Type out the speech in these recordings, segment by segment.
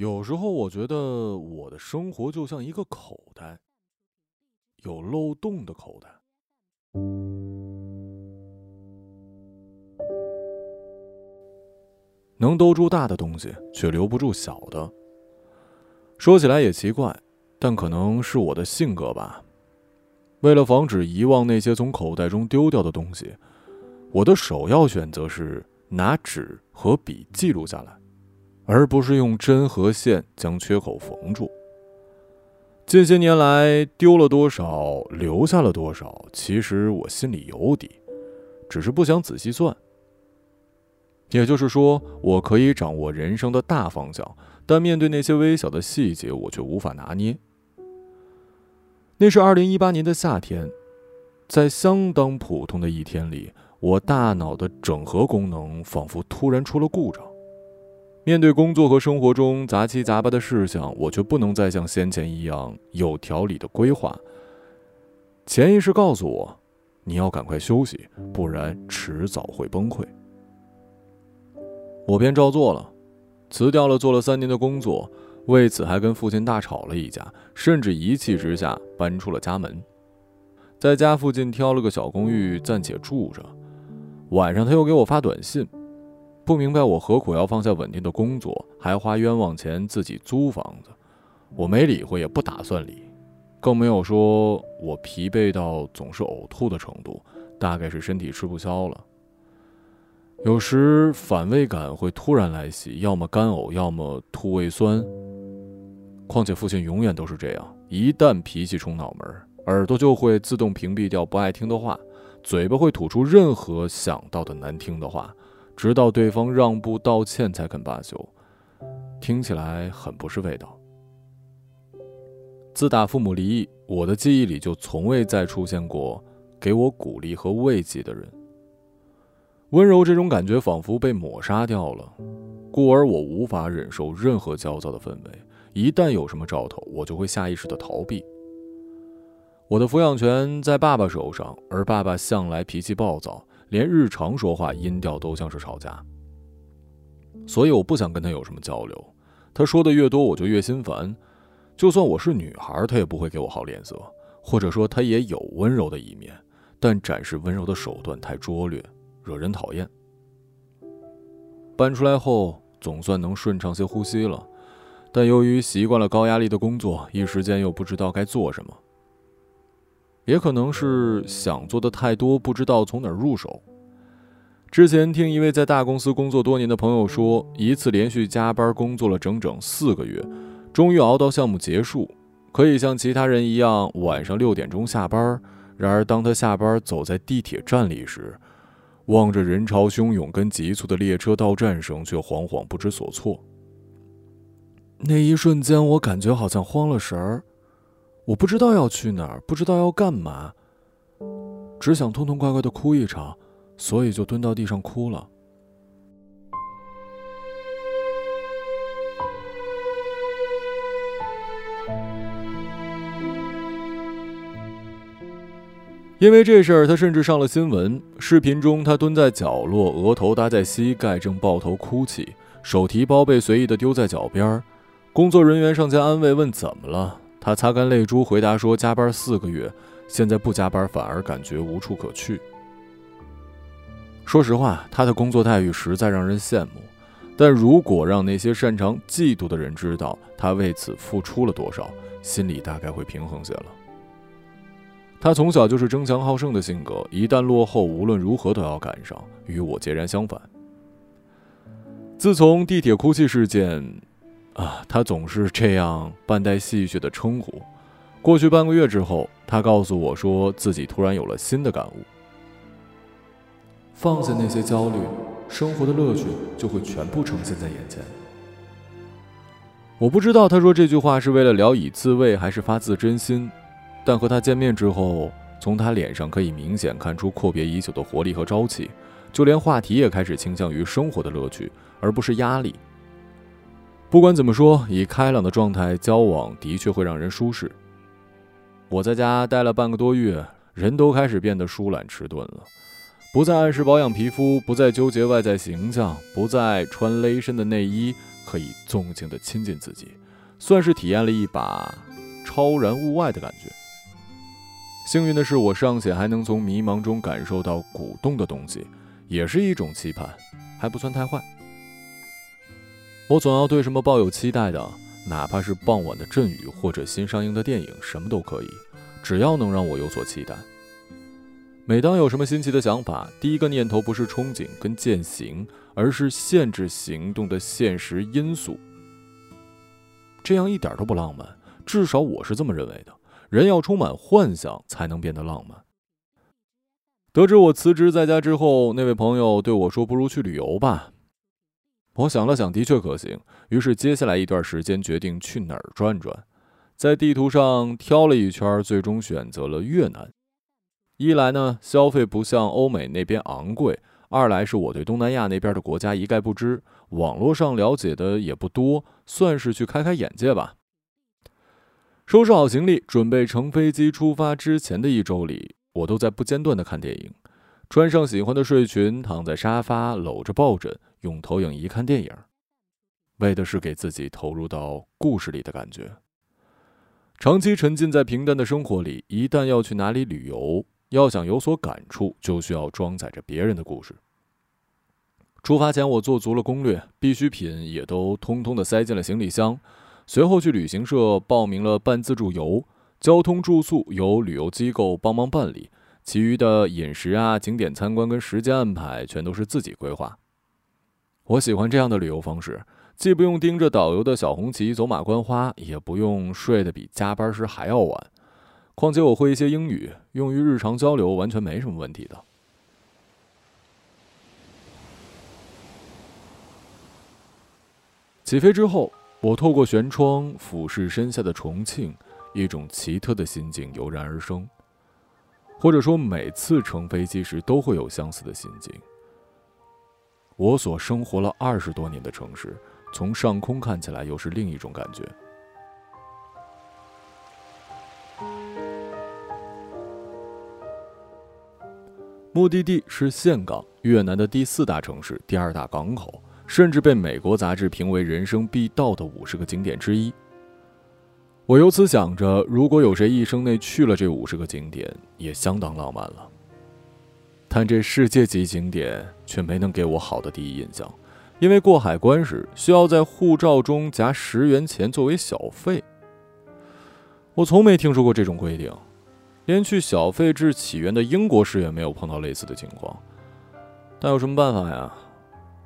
有时候我觉得我的生活就像一个口袋，有漏洞的口袋。能兜住大的东西，却留不住小的。说起来也奇怪，但可能是我的性格吧。为了防止遗忘那些从口袋中丢掉的东西，我的首要选择是拿纸和笔记录下来。而不是用针和线将缺口缝住。近些年来，丢了多少，留下了多少，其实我心里有底，只是不想仔细算。也就是说，我可以掌握人生的大方向，但面对那些微小的细节，我却无法拿捏。那是二零一八年的夏天，在相当普通的一天里，我大脑的整合功能仿佛突然出了故障。面对工作和生活中杂七杂八的事项，我却不能再像先前一样有条理的规划。潜意识告诉我，你要赶快休息，不然迟早会崩溃。我便照做了，辞掉了做了三年的工作，为此还跟父亲大吵了一架，甚至一气之下搬出了家门，在家附近挑了个小公寓暂且住着。晚上他又给我发短信。不明白我何苦要放下稳定的工作，还花冤枉钱自己租房子？我没理会，也不打算理，更没有说我疲惫到总是呕吐的程度，大概是身体吃不消了。有时反胃感会突然来袭，要么干呕，要么吐胃酸。况且父亲永远都是这样，一旦脾气冲脑门，耳朵就会自动屏蔽掉不爱听的话，嘴巴会吐出任何想到的难听的话。直到对方让步道歉才肯罢休，听起来很不是味道。自打父母离异，我的记忆里就从未再出现过给我鼓励和慰藉的人。温柔这种感觉仿佛被抹杀掉了，故而我无法忍受任何焦躁的氛围。一旦有什么兆头，我就会下意识的逃避。我的抚养权在爸爸手上，而爸爸向来脾气暴躁。连日常说话音调都像是吵架，所以我不想跟他有什么交流。他说的越多，我就越心烦。就算我是女孩，他也不会给我好脸色。或者说，他也有温柔的一面，但展示温柔的手段太拙劣，惹人讨厌。搬出来后，总算能顺畅些呼吸了，但由于习惯了高压力的工作，一时间又不知道该做什么。也可能是想做的太多，不知道从哪儿入手。之前听一位在大公司工作多年的朋友说，一次连续加班工作了整整四个月，终于熬到项目结束，可以像其他人一样晚上六点钟下班。然而，当他下班走在地铁站里时，望着人潮汹涌跟急促的列车到站声，却惶惶不知所措。那一瞬间，我感觉好像慌了神儿。我不知道要去哪儿，不知道要干嘛，只想痛痛快快的哭一场，所以就蹲到地上哭了。因为这事儿，他甚至上了新闻。视频中，他蹲在角落，额头搭在膝盖，正抱头哭泣，手提包被随意的丢在脚边。工作人员上前安慰，问怎么了。他擦干泪珠，回答说：“加班四个月，现在不加班反而感觉无处可去。”说实话，他的工作待遇实在让人羡慕。但如果让那些擅长嫉妒的人知道他为此付出了多少，心里大概会平衡些了。他从小就是争强好胜的性格，一旦落后，无论如何都要赶上，与我截然相反。自从地铁哭泣事件。啊，他总是这样半带戏谑的称呼。过去半个月之后，他告诉我说自己突然有了新的感悟：放下那些焦虑，生活的乐趣就会全部呈现在眼前。我不知道他说这句话是为了聊以自慰，还是发自真心。但和他见面之后，从他脸上可以明显看出阔别已久的活力和朝气，就连话题也开始倾向于生活的乐趣，而不是压力。不管怎么说，以开朗的状态交往的确会让人舒适。我在家待了半个多月，人都开始变得疏懒迟钝了，不再按时保养皮肤，不再纠结外在形象，不再穿勒身的内衣，可以纵情的亲近自己，算是体验了一把超然物外的感觉。幸运的是，我尚且还能从迷茫中感受到鼓动的东西，也是一种期盼，还不算太坏。我总要对什么抱有期待的，哪怕是傍晚的阵雨或者新上映的电影，什么都可以，只要能让我有所期待。每当有什么新奇的想法，第一个念头不是憧憬跟践行，而是限制行动的现实因素。这样一点都不浪漫，至少我是这么认为的。人要充满幻想，才能变得浪漫。得知我辞职在家之后，那位朋友对我说：“不如去旅游吧。”我想了想，的确可行。于是接下来一段时间，决定去哪儿转转。在地图上挑了一圈，最终选择了越南。一来呢，消费不像欧美那边昂贵；二来是我对东南亚那边的国家一概不知，网络上了解的也不多，算是去开开眼界吧。收拾好行李，准备乘飞机出发之前的一周里，我都在不间断的看电影，穿上喜欢的睡裙，躺在沙发，搂着抱枕，用投影仪看电影，为的是给自己投入到故事里的感觉。长期沉浸在平淡的生活里，一旦要去哪里旅游，要想有所感触，就需要装载着别人的故事。出发前，我做足了攻略，必需品也都通通的塞进了行李箱。随后去旅行社报名了半自助游，交通住宿由旅游机构帮忙办理，其余的饮食啊、景点参观跟时间安排全都是自己规划。我喜欢这样的旅游方式，既不用盯着导游的小红旗走马观花，也不用睡得比加班时还要晚。况且我会一些英语，用于日常交流完全没什么问题的。起飞之后。我透过舷窗俯视身下的重庆，一种奇特的心境油然而生。或者说，每次乘飞机时都会有相似的心境。我所生活了二十多年的城市，从上空看起来又是另一种感觉。目的地是岘港，越南的第四大城市，第二大港口。甚至被美国杂志评为人生必到的五十个景点之一。我由此想着，如果有谁一生内去了这五十个景点，也相当浪漫了。但这世界级景点却没能给我好的第一印象，因为过海关时需要在护照中夹十元钱作为小费。我从没听说过这种规定，连去小费制起源的英国时也没有碰到类似的情况。但有什么办法呀？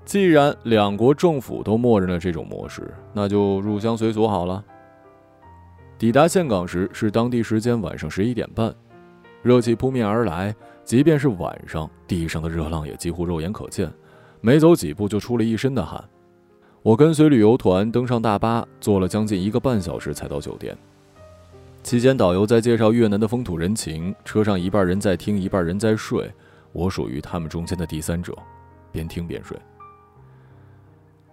既然两国政府都默认了这种模式，那就入乡随俗好了。抵达岘港时是当地时间晚上十一点半，热气扑面而来，即便是晚上，地上的热浪也几乎肉眼可见，没走几步就出了一身的汗。我跟随旅游团登上大巴，坐了将近一个半小时才到酒店。期间，导游在介绍越南的风土人情，车上一半人在听，一半人在睡，我属于他们中间的第三者，边听边睡。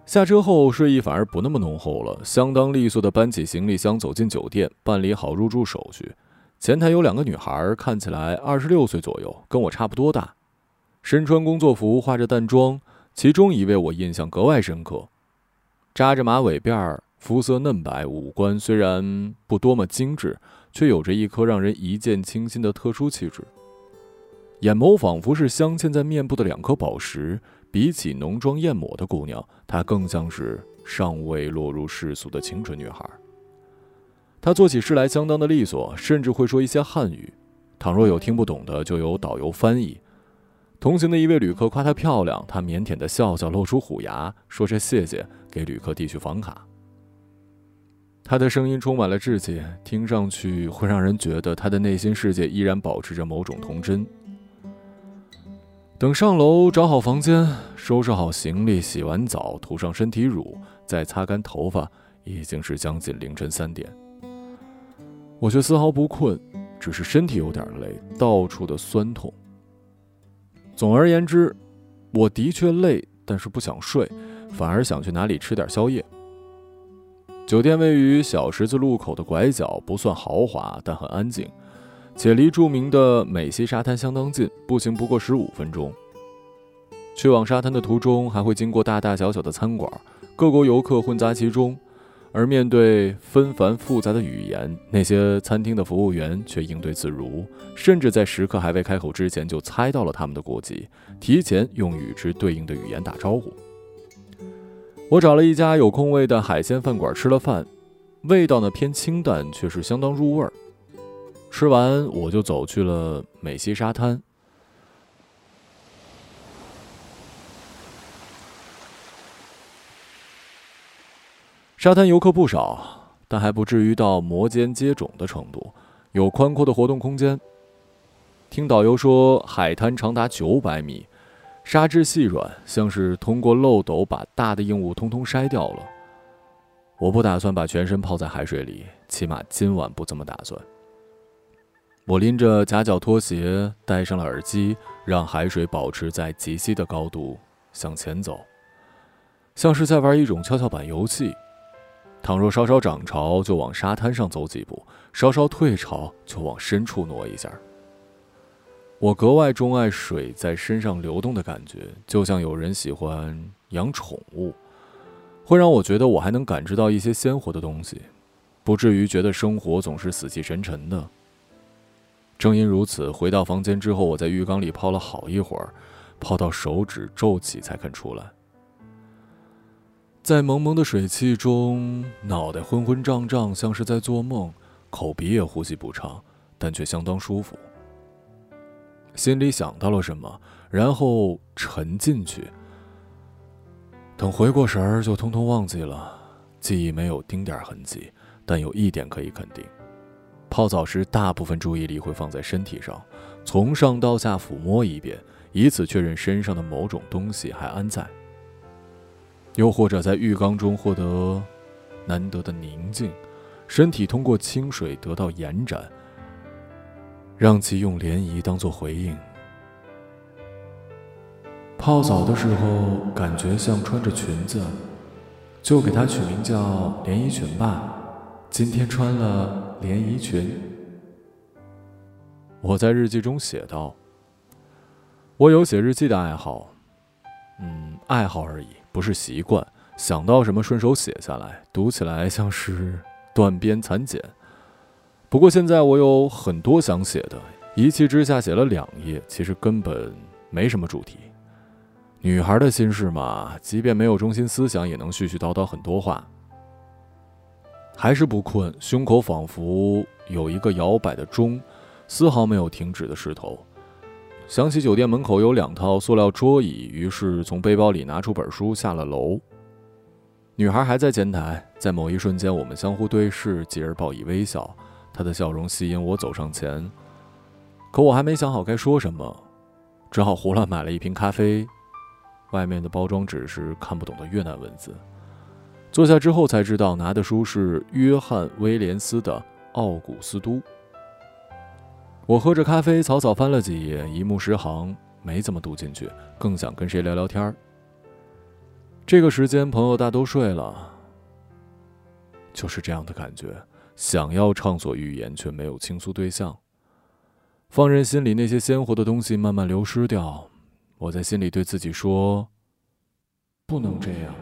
下车后，睡意反而不那么浓厚了，相当利索地搬起行李箱走进酒店，办理好入住手续。前台有两个女孩，看起来二十六岁左右，跟我差不多大，身穿工作服，化着淡妆。其中一位我印象格外深刻，扎着马尾辫，肤色嫩白，五官虽然不多么精致，却有着一颗让人一见倾心的特殊气质。眼眸仿佛是镶嵌在面部的两颗宝石。比起浓妆艳抹的姑娘，她更像是尚未落入世俗的清纯女孩。他做起事来相当的利索，甚至会说一些汉语。倘若有听不懂的，就由导游翻译。同行的一位旅客夸她漂亮，她腼腆的笑笑，露出虎牙，说着谢谢，给旅客递去房卡。她的声音充满了稚气，听上去会让人觉得她的内心世界依然保持着某种童真。等上楼找好房间，收拾好行李，洗完澡，涂上身体乳，再擦干头发，已经是将近凌晨三点。我却丝毫不困，只是身体有点累，到处的酸痛。总而言之，我的确累，但是不想睡，反而想去哪里吃点宵夜。酒店位于小十字路口的拐角，不算豪华，但很安静。且离著名的美西沙滩相当近，步行不过十五分钟。去往沙滩的途中，还会经过大大小小的餐馆，各国游客混杂其中。而面对纷繁复杂的语言，那些餐厅的服务员却应对自如，甚至在食客还未开口之前就猜到了他们的国籍，提前用与之对应的语言打招呼。我找了一家有空位的海鲜饭馆吃了饭，味道呢偏清淡，却是相当入味儿。吃完我就走去了美西沙滩。沙滩游客不少，但还不至于到摩肩接踵的程度，有宽阔的活动空间。听导游说，海滩长达九百米，沙质细软，像是通过漏斗把大的硬物通通筛掉了。我不打算把全身泡在海水里，起码今晚不这么打算。我拎着夹脚拖鞋，戴上了耳机，让海水保持在极细的高度，向前走，像是在玩一种跷跷板游戏。倘若稍稍涨潮，就往沙滩上走几步；稍稍退潮，就往深处挪一下。我格外钟爱水在身上流动的感觉，就像有人喜欢养宠物，会让我觉得我还能感知到一些鲜活的东西，不至于觉得生活总是死气沉沉的。正因如此，回到房间之后，我在浴缸里泡了好一会儿，泡到手指皱起才肯出来。在蒙蒙的水汽中，脑袋昏昏胀胀，像是在做梦，口鼻也呼吸不畅，但却相当舒服。心里想到了什么，然后沉进去。等回过神儿，就通通忘记了。记忆没有丁点痕迹，但有一点可以肯定：泡澡时，大部分注意力会放在身体上，从上到下抚摸一遍，以此确认身上的某种东西还安在。又或者在浴缸中获得难得的宁静，身体通过清水得到延展，让其用涟漪当做回应。泡澡的时候感觉像穿着裙子，就给它取名叫连衣裙吧。今天穿了连衣裙。我在日记中写道：“我有写日记的爱好，嗯，爱好而已。”不是习惯，想到什么顺手写下来，读起来 像是断编残简。不过现在我有很多想写的，一气之下写了两页，其实根本没什么主题。女孩的心事嘛，即便没有中心思想，也能絮絮叨叨很多话。还是不困，胸口仿佛有一个摇摆的钟，丝毫没有停止的势头。想起酒店门口有两套塑料桌椅，于是从背包里拿出本书，下了楼。女孩还在前台，在某一瞬间，我们相互对视，继而报以微笑。她的笑容吸引我走上前，可我还没想好该说什么，只好胡乱买了一瓶咖啡。外面的包装纸是看不懂的越南文字。坐下之后才知道，拿的书是约翰·威廉斯的《奥古斯都》。我喝着咖啡，草草翻了几页，一目十行，没怎么读进去，更想跟谁聊聊天儿。这个时间，朋友大都睡了，就是这样的感觉，想要畅所欲言，却没有倾诉对象，放任心里那些鲜活的东西慢慢流失掉。我在心里对自己说：“不能这样，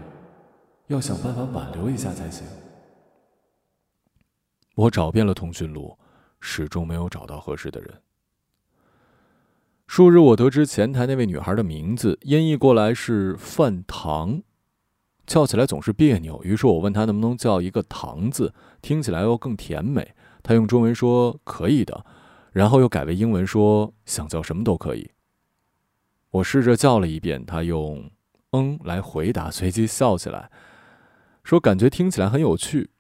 要想办法挽留一下才行。”我找遍了通讯录。始终没有找到合适的人。数日，我得知前台那位女孩的名字音译过来是范糖，叫起来总是别扭。于是我问她能不能叫一个“糖”字，听起来要更甜美。她用中文说可以的，然后又改为英文说想叫什么都可以。我试着叫了一遍，她用“嗯”来回答，随即笑起来，说感觉听起来很有趣。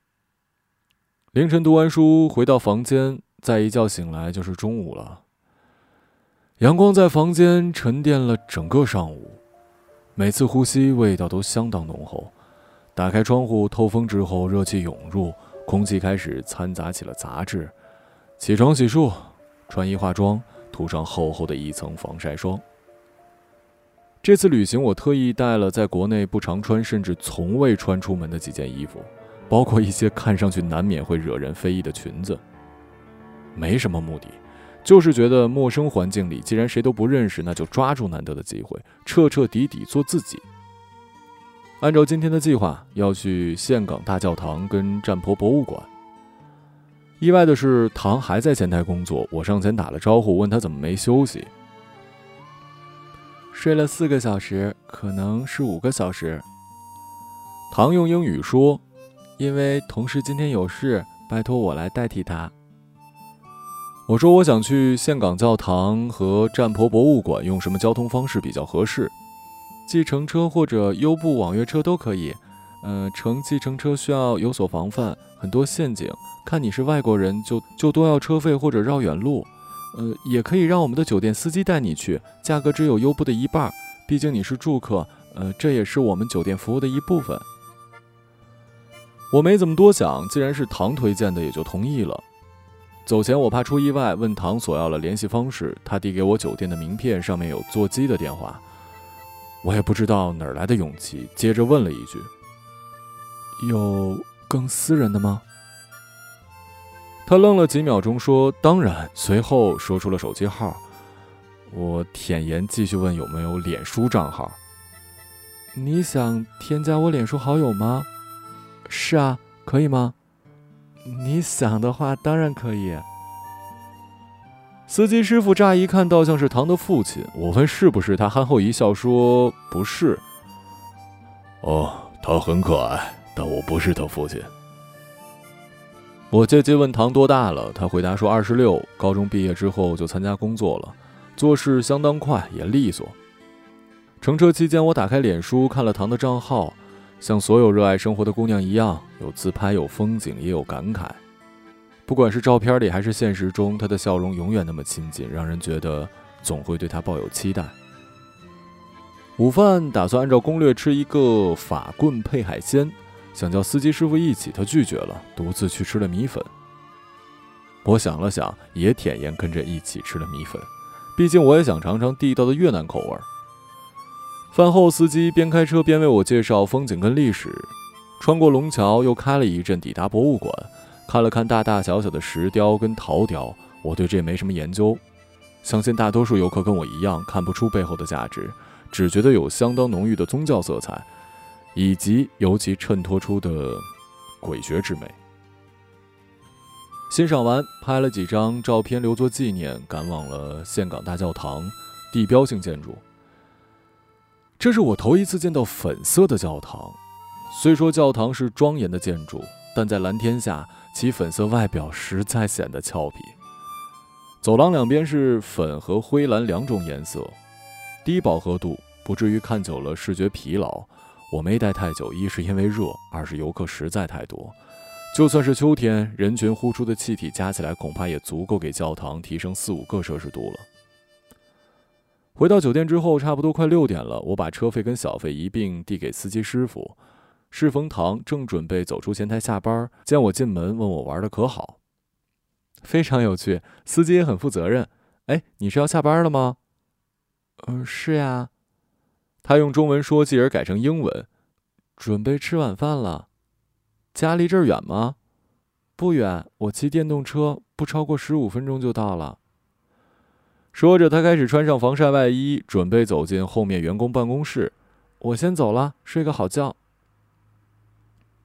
凌晨读完书，回到房间。再一觉醒来就是中午了。阳光在房间沉淀了整个上午，每次呼吸味道都相当浓厚。打开窗户透风之后，热气涌入，空气开始掺杂起了杂质。起床洗漱，穿衣化妆，涂上厚厚的一层防晒霜。这次旅行我特意带了在国内不常穿，甚至从未穿出门的几件衣服，包括一些看上去难免会惹人非议的裙子。没什么目的，就是觉得陌生环境里，既然谁都不认识，那就抓住难得的机会，彻彻底底做自己。按照今天的计划，要去岘港大教堂跟占婆博物馆。意外的是，唐还在前台工作。我上前打了招呼，问他怎么没休息。睡了四个小时，可能是五个小时。唐用英语说：“因为同事今天有事，拜托我来代替他。”我说：“我想去岘港教堂和占婆博物馆，用什么交通方式比较合适？”计程车或者优步网约车都可以。呃，乘计程车需要有所防范，很多陷阱。看你是外国人，就就多要车费或者绕远路。呃，也可以让我们的酒店司机带你去，价格只有优步的一半。毕竟你是住客，呃，这也是我们酒店服务的一部分。我没怎么多想，既然是唐推荐的，也就同意了。走前我怕出意外，问唐索要了联系方式，他递给我酒店的名片，上面有座机的电话。我也不知道哪儿来的勇气，接着问了一句：“有更私人的吗？”他愣了几秒钟，说：“当然。”随后说出了手机号。我舔言，继续问有没有脸书账号。你想添加我脸书好友吗？是啊，可以吗？你想的话，当然可以。司机师傅乍一看倒像是唐的父亲，我问是不是，他憨厚一笑说：“不是。”哦，他很可爱，但我不是他父亲。我借机问唐多大了，他回答说二十六，高中毕业之后就参加工作了，做事相当快也利索。乘车期间，我打开脸书看了唐的账号，像所有热爱生活的姑娘一样，有自拍，有风景，也有感慨。不管是照片里还是现实中，她的笑容永远那么亲近，让人觉得总会对她抱有期待。午饭打算按照攻略吃一个法棍配海鲜，想叫司机师傅一起，他拒绝了，独自去吃了米粉。我想了想，也舔颜跟着一起吃了米粉，毕竟我也想尝尝地道的越南口味。饭后，司机边开车边为我介绍风景跟历史，穿过龙桥，又开了一阵，抵达博物馆。看了看大大小小的石雕跟陶雕，我对这没什么研究。相信大多数游客跟我一样，看不出背后的价值，只觉得有相当浓郁的宗教色彩，以及尤其衬托出的诡谲之美。欣赏完，拍了几张照片留作纪念，赶往了岘港大教堂，地标性建筑。这是我头一次见到粉色的教堂，虽说教堂是庄严的建筑，但在蓝天下。其粉色外表实在显得俏皮。走廊两边是粉和灰蓝两种颜色，低饱和度，不至于看久了视觉疲劳。我没待太久，一是因为热，二是游客实在太多。就算是秋天，人群呼出的气体加起来，恐怕也足够给教堂提升四五个摄氏度了。回到酒店之后，差不多快六点了，我把车费跟小费一并递给司机师傅。适逢唐正准备走出前台下班，见我进门，问我玩的可好。非常有趣，司机也很负责任。哎，你是要下班了吗？嗯，是呀。他用中文说，继而改成英文。准备吃晚饭了。家离这儿远吗？不远，我骑电动车，不超过十五分钟就到了。说着，他开始穿上防晒外衣，准备走进后面员工办公室。我先走了，睡个好觉。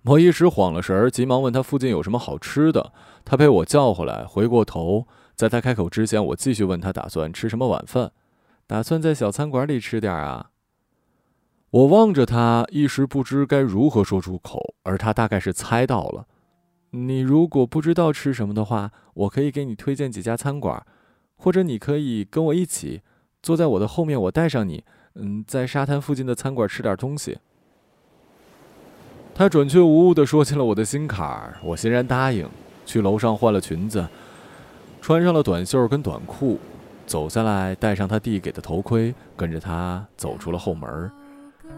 我一时晃了神儿，急忙问他附近有什么好吃的。他被我叫回来，回过头，在他开口之前，我继续问他打算吃什么晚饭。打算在小餐馆里吃点啊。我望着他，一时不知该如何说出口，而他大概是猜到了。你如果不知道吃什么的话，我可以给你推荐几家餐馆，或者你可以跟我一起坐在我的后面，我带上你。嗯，在沙滩附近的餐馆吃点东西。他准确无误地说进了我的心坎儿，我欣然答应。去楼上换了裙子，穿上了短袖跟短裤，走下来戴上他递给的头盔，跟着他走出了后门，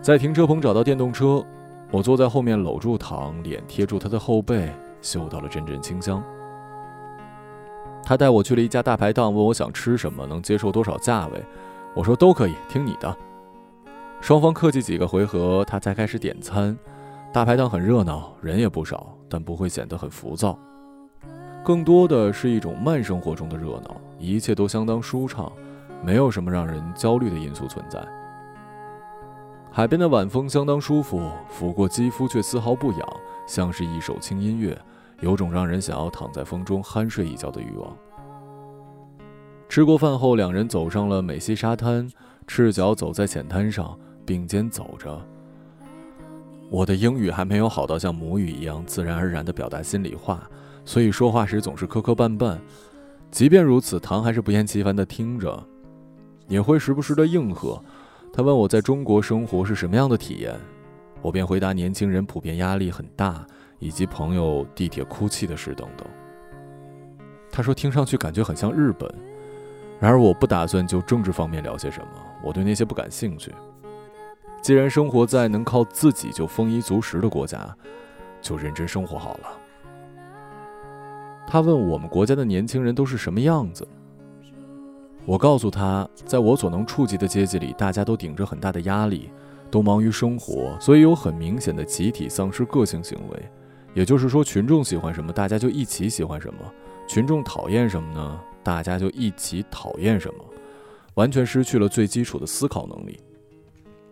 在停车棚找到电动车，我坐在后面搂住唐，脸贴住他的后背，嗅到了阵阵清香。他带我去了一家大排档，问我想吃什么，能接受多少价位，我说都可以，听你的。双方客气几个回合，他才开始点餐。大排档很热闹，人也不少，但不会显得很浮躁，更多的是一种慢生活中的热闹，一切都相当舒畅，没有什么让人焦虑的因素存在。海边的晚风相当舒服，拂过肌肤却丝毫不痒，像是一首轻音乐，有种让人想要躺在风中酣睡一觉的欲望。吃过饭后，两人走上了美西沙滩，赤脚走在浅滩上，并肩走着。我的英语还没有好到像母语一样自然而然地表达心里话，所以说话时总是磕磕绊绊。即便如此，唐还是不厌其烦地听着，也会时不时地应和。他问我在中国生活是什么样的体验，我便回答年轻人普遍压力很大，以及朋友地铁哭泣的事等等。他说听上去感觉很像日本。然而，我不打算就政治方面聊些什么，我对那些不感兴趣。既然生活在能靠自己就丰衣足食的国家，就认真生活好了。他问我们国家的年轻人都是什么样子，我告诉他，在我所能触及的阶级里，大家都顶着很大的压力，都忙于生活，所以有很明显的集体丧失个性行为。也就是说，群众喜欢什么，大家就一起喜欢什么；群众讨厌什么呢？大家就一起讨厌什么，完全失去了最基础的思考能力，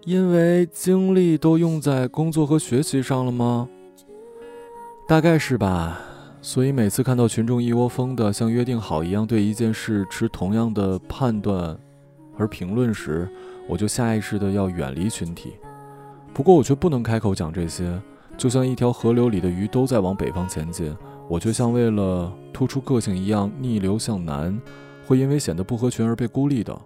因为精力都用在工作和学习上了吗？大概是吧。所以每次看到群众一窝蜂的像约定好一样对一件事持同样的判断而评论时，我就下意识的要远离群体。不过我却不能开口讲这些，就像一条河流里的鱼都在往北方前进。我却像为了突出个性一样逆流向南，会因为显得不合群而被孤立的。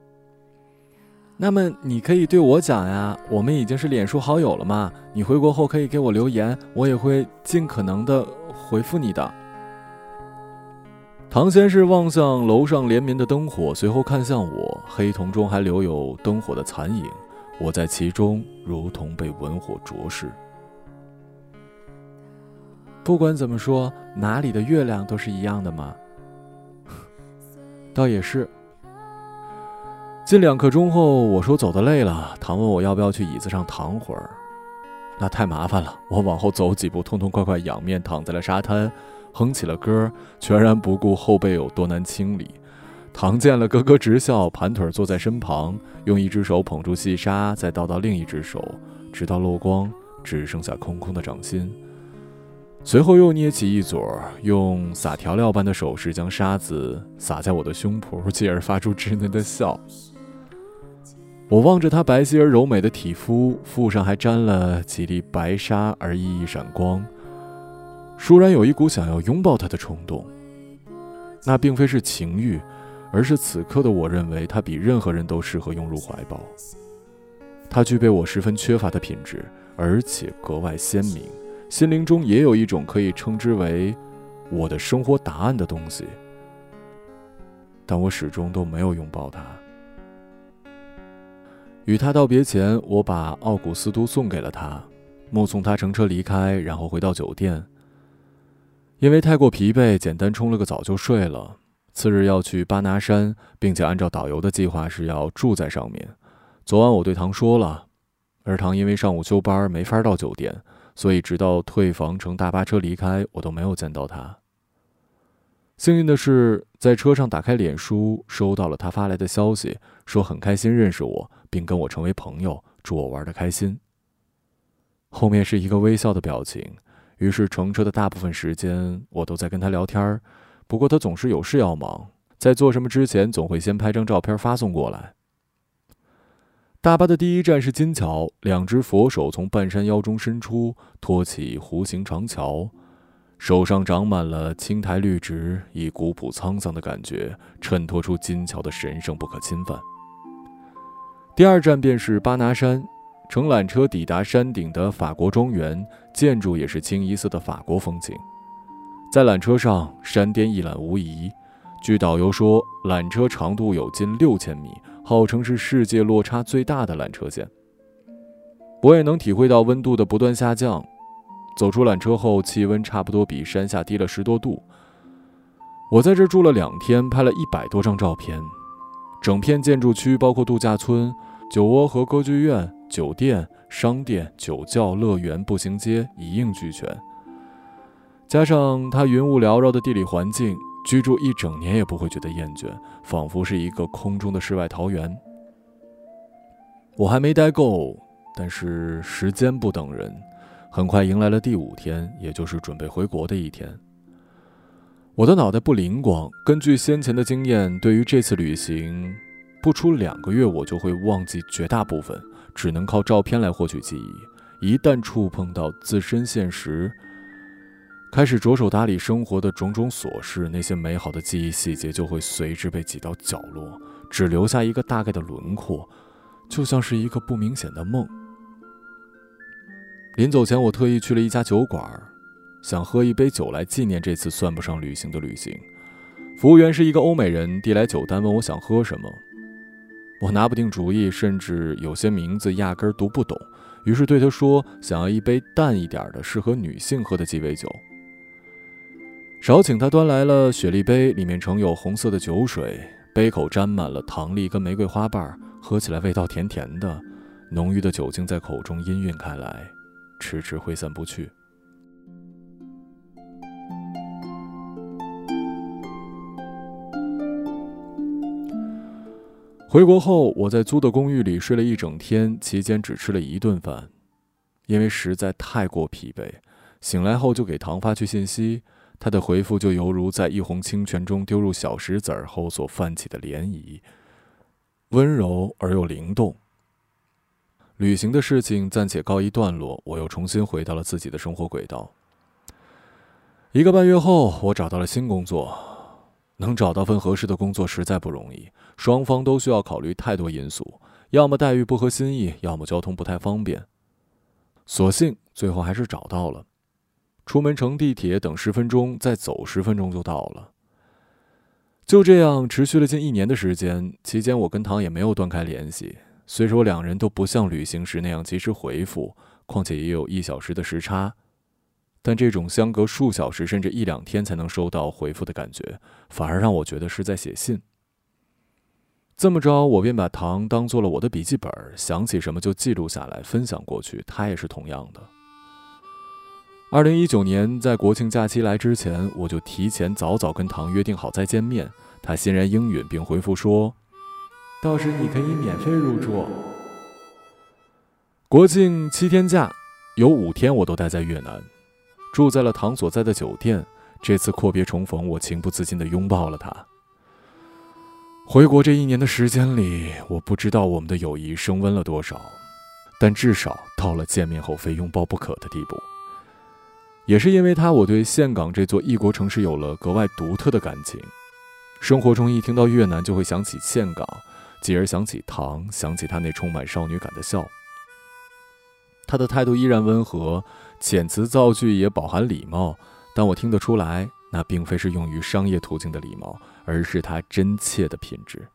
那么你可以对我讲呀，我们已经是脸书好友了嘛？你回国后可以给我留言，我也会尽可能的回复你的。唐先是望向楼上连绵的灯火，随后看向我，黑瞳中还留有灯火的残影，我在其中如同被文火灼视。不管怎么说，哪里的月亮都是一样的嘛。倒也是。近两刻钟后，我说走的累了，唐问我要不要去椅子上躺会儿。那太麻烦了，我往后走几步，痛痛快快仰面躺在了沙滩，哼起了歌，全然不顾后背有多难清理。唐见了，咯咯直笑，盘腿坐在身旁，用一只手捧住细沙，再倒到另一只手，直到漏光，只剩下空空的掌心。随后又捏起一撮，用撒调料般的手势将沙子撒在我的胸脯，继而发出稚嫩的笑。我望着她白皙而柔美的体肤，腹上还沾了几粒白沙而熠熠闪光，倏然有一股想要拥抱她的冲动。那并非是情欲，而是此刻的我认为她比任何人都适合拥入怀抱。她具备我十分缺乏的品质，而且格外鲜明。心灵中也有一种可以称之为我的生活答案的东西，但我始终都没有拥抱它。与他道别前，我把奥古斯都送给了他，目送他乘车离开，然后回到酒店。因为太过疲惫，简单冲了个澡就睡了。次日要去巴拿山，并且按照导游的计划是要住在上面。昨晚我对唐说了，而唐因为上午休班没法到酒店。所以，直到退房乘大巴车离开，我都没有见到他。幸运的是，在车上打开脸书，收到了他发来的消息，说很开心认识我，并跟我成为朋友，祝我玩的开心。后面是一个微笑的表情。于是，乘车的大部分时间，我都在跟他聊天不过，他总是有事要忙，在做什么之前，总会先拍张照片发送过来。大巴的第一站是金桥，两只佛手从半山腰中伸出，托起弧形长桥，手上长满了青苔绿植，以古朴沧桑的感觉衬托出金桥的神圣不可侵犯。第二站便是巴拿山，乘缆车抵达山顶的法国庄园，建筑也是清一色的法国风情。在缆车上，山巅一览无遗。据导游说，缆车长度有近六千米。号称是世界落差最大的缆车线，我也能体会到温度的不断下降。走出缆车后，气温差不多比山下低了十多度。我在这住了两天，拍了一百多张照片。整片建筑区包括度假村、酒窝和歌剧院、酒店、商店、酒窖、乐园、步行街一应俱全。加上它云雾缭绕的地理环境。居住一整年也不会觉得厌倦，仿佛是一个空中的世外桃源。我还没待够，但是时间不等人，很快迎来了第五天，也就是准备回国的一天。我的脑袋不灵光，根据先前的经验，对于这次旅行，不出两个月我就会忘记绝大部分，只能靠照片来获取记忆。一旦触碰到自身现实，开始着手打理生活的种种琐事，那些美好的记忆细节就会随之被挤到角落，只留下一个大概的轮廓，就像是一个不明显的梦。临走前，我特意去了一家酒馆，想喝一杯酒来纪念这次算不上旅行的旅行。服务员是一个欧美人，递来酒单，问我想喝什么。我拿不定主意，甚至有些名字压根读不懂，于是对他说：“想要一杯淡一点的，适合女性喝的鸡尾酒。”少请他端来了雪莉杯，里面盛有红色的酒水，杯口沾满了糖粒跟玫瑰花瓣，喝起来味道甜甜的，浓郁的酒精在口中氤氲开来，迟迟挥散不去。回国后，我在租的公寓里睡了一整天，期间只吃了一顿饭，因为实在太过疲惫。醒来后就给唐发去信息。他的回复就犹如在一泓清泉中丢入小石子儿后所泛起的涟漪，温柔而又灵动。旅行的事情暂且告一段落，我又重新回到了自己的生活轨道。一个半月后，我找到了新工作，能找到份合适的工作实在不容易，双方都需要考虑太多因素，要么待遇不合心意，要么交通不太方便。所幸最后还是找到了。出门乘地铁等十分钟，再走十分钟就到了。就这样持续了近一年的时间，期间我跟唐也没有断开联系。虽说两人都不像旅行时那样及时回复，况且也有一小时的时差，但这种相隔数小时甚至一两天才能收到回复的感觉，反而让我觉得是在写信。这么着，我便把唐当做了我的笔记本，想起什么就记录下来分享过去。他也是同样的。二零一九年，在国庆假期来之前，我就提前早早跟唐约定好再见面。他欣然应允，并回复说：“到时你可以免费入住。”国庆七天假，有五天我都待在越南，住在了唐所在的酒店。这次阔别重逢，我情不自禁地拥抱了他。回国这一年的时间里，我不知道我们的友谊升温了多少，但至少到了见面后非拥抱不可的地步。也是因为他，我对岘港这座异国城市有了格外独特的感情。生活中一听到越南，就会想起岘港，继而想起唐，想起他那充满少女感的笑。他的态度依然温和，遣词造句也饱含礼貌，但我听得出来，那并非是用于商业途径的礼貌，而是他真切的品质。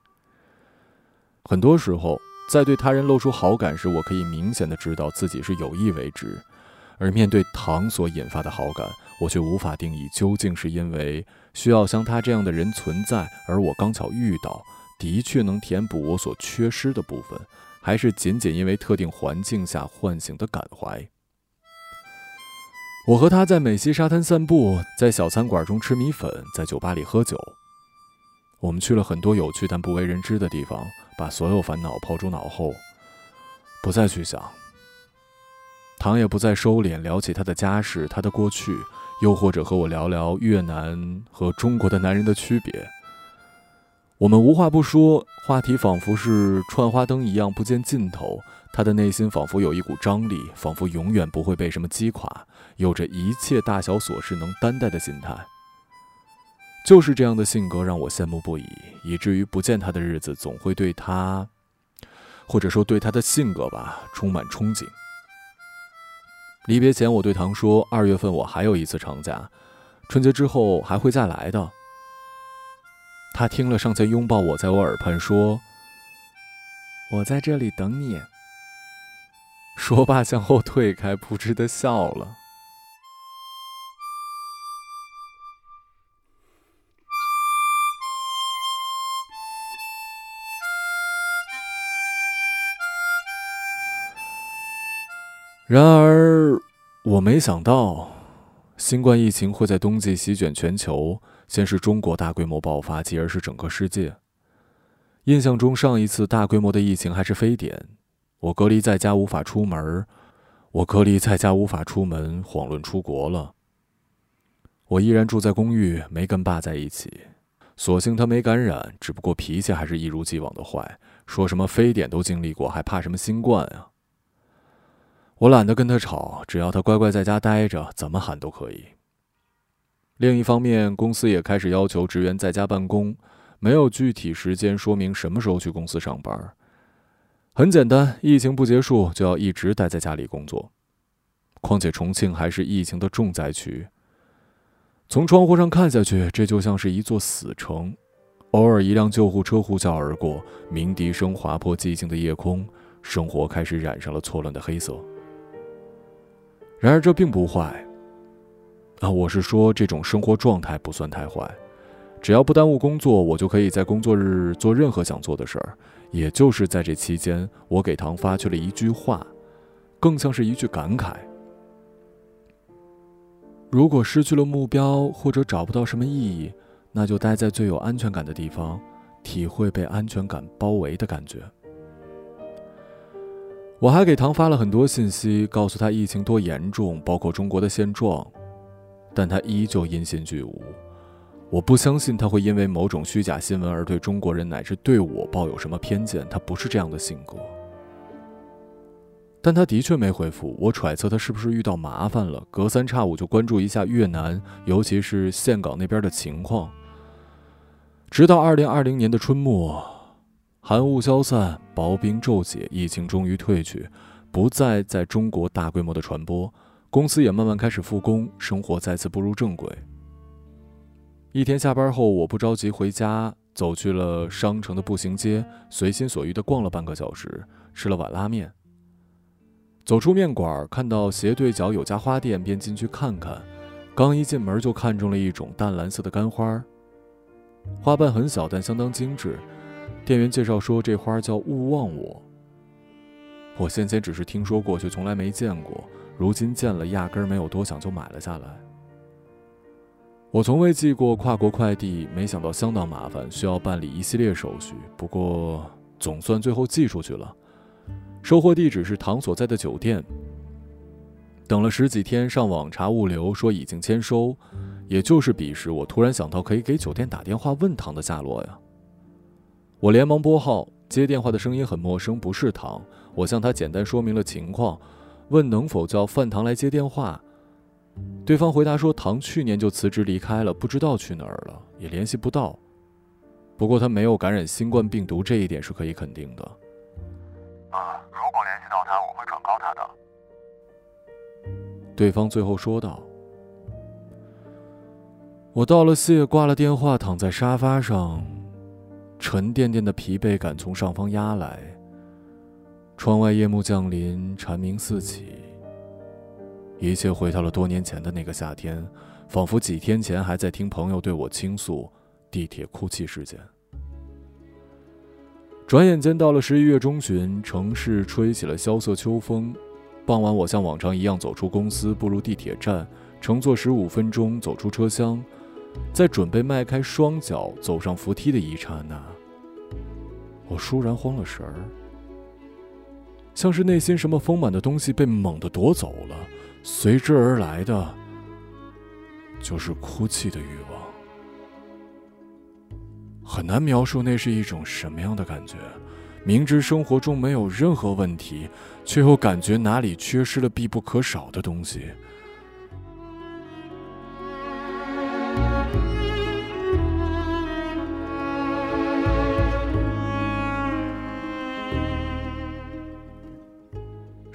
很多时候，在对他人露出好感时，我可以明显的知道自己是有意为之。而面对糖所引发的好感，我却无法定义究竟是因为需要像他这样的人存在，而我刚巧遇到，的确能填补我所缺失的部分，还是仅仅因为特定环境下唤醒的感怀。我和他在美西沙滩散步，在小餐馆中吃米粉，在酒吧里喝酒。我们去了很多有趣但不为人知的地方，把所有烦恼抛诸脑后，不再去想。唐也不再收敛，聊起他的家世、他的过去，又或者和我聊聊越南和中国的男人的区别。我们无话不说，话题仿佛是串花灯一样不见尽头。他的内心仿佛有一股张力，仿佛永远不会被什么击垮，有着一切大小琐事能担待的心态。就是这样的性格让我羡慕不已，以至于不见他的日子总会对他，或者说对他的性格吧，充满憧憬。离别前，我对唐说：“二月份我还有一次长假，春节之后还会再来的。”他听了，上前拥抱我，在我耳畔说：“我在这里等你。”说罢，向后退开，扑哧的笑了。然而，我没想到，新冠疫情会在冬季席卷全球。先是中国大规模爆发，继而是整个世界。印象中，上一次大规模的疫情还是非典。我隔离在家无法出门，我隔离在家无法出门，遑论出国了。我依然住在公寓，没跟爸在一起。所幸他没感染，只不过脾气还是一如既往的坏，说什么非典都经历过，还怕什么新冠啊？我懒得跟他吵，只要他乖乖在家待着，怎么喊都可以。另一方面，公司也开始要求职员在家办公，没有具体时间说明什么时候去公司上班。很简单，疫情不结束就要一直待在家里工作。况且重庆还是疫情的重灾区。从窗户上看下去，这就像是一座死城。偶尔一辆救护车呼啸而过，鸣笛声划破寂静的夜空，生活开始染上了错乱的黑色。然而这并不坏。啊，我是说这种生活状态不算太坏，只要不耽误工作，我就可以在工作日做任何想做的事儿。也就是在这期间，我给唐发去了一句话，更像是一句感慨。如果失去了目标，或者找不到什么意义，那就待在最有安全感的地方，体会被安全感包围的感觉。我还给唐发了很多信息，告诉他疫情多严重，包括中国的现状，但他依旧音信俱无。我不相信他会因为某种虚假新闻而对中国人乃至对我抱有什么偏见，他不是这样的性格。但他的确没回复，我揣测他是不是遇到麻烦了，隔三差五就关注一下越南，尤其是岘港那边的情况。直到二零二零年的春末，寒雾消散，薄冰骤解，疫情终于退去，不再在中国大规模的传播，公司也慢慢开始复工，生活再次步入正轨。一天下班后，我不着急回家，走去了商城的步行街，随心所欲地逛了半个小时，吃了碗拉面。走出面馆，看到斜对角有家花店，便进去看看。刚一进门，就看中了一种淡蓝色的干花，花瓣很小，但相当精致。店员介绍说，这花叫“勿忘我”。我先前只是听说过，却从来没见过。如今见了，压根儿没有多想，就买了下来。我从未寄过跨国快递，没想到相当麻烦，需要办理一系列手续。不过，总算最后寄出去了。收货地址是唐所在的酒店。等了十几天，上网查物流，说已经签收。也就是彼时，我突然想到可以给酒店打电话问唐的下落呀。我连忙拨号，接电话的声音很陌生，不是唐。我向他简单说明了情况，问能否叫范唐来接电话。对方回答说，唐去年就辞职离开了，不知道去哪儿了，也联系不到。不过他没有感染新冠病毒，这一点是可以肯定的。啊，如果联系到他，我会转告他的对方最后说道：“我道了谢，挂了电话，躺在沙发上，沉甸甸的疲惫感从上方压来。窗外夜幕降临，蝉鸣四起。一切回到了多年前的那个夏天，仿佛几天前还在听朋友对我倾诉地铁哭泣事件。转眼间到了十一月中旬，城市吹起了萧瑟秋风。”傍晚，我像往常一样走出公司，步入地铁站，乘坐十五分钟走出车厢，在准备迈开双脚走上扶梯的一刹那，我倏然慌了神儿，像是内心什么丰满的东西被猛地夺走了，随之而来的就是哭泣的欲望，很难描述那是一种什么样的感觉。明知生活中没有任何问题，却又感觉哪里缺失了必不可少的东西。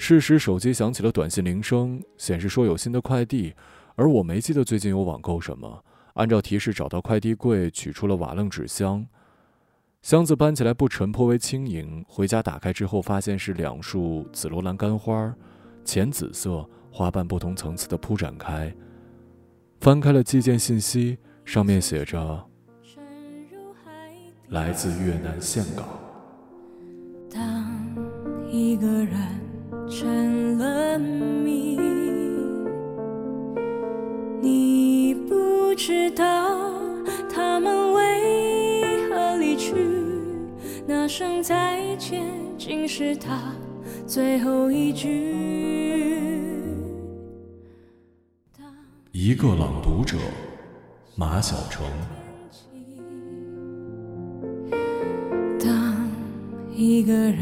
这时，手机响起了短信铃声，显示说有新的快递，而我没记得最近有网购什么。按照提示找到快递柜，取出了瓦楞纸箱。箱子搬起来不沉，颇为轻盈。回家打开之后，发现是两束紫罗兰干花，浅紫色，花瓣不同层次的铺展开。翻开了寄件信息，上面写着：“来自越南岘港。”当一个人成了谜，你不知道他们为何离去，那。声再见，竟是他最后一句。一个朗读者，马晓成。当一个人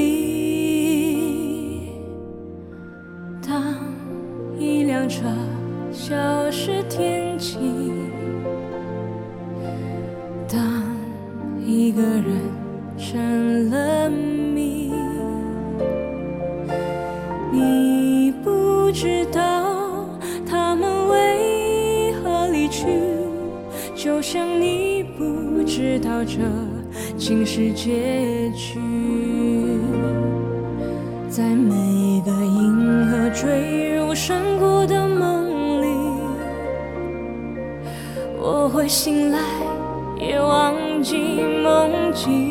是结局。在每个银河坠入山谷的梦里，我会醒来，也忘记梦境。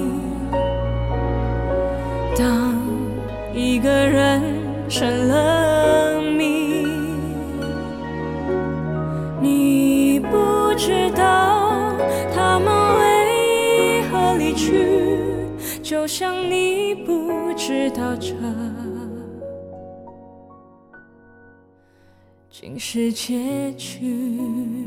的人成了谜，你不知道他们为何离去，就像你不。知道这竟是结局。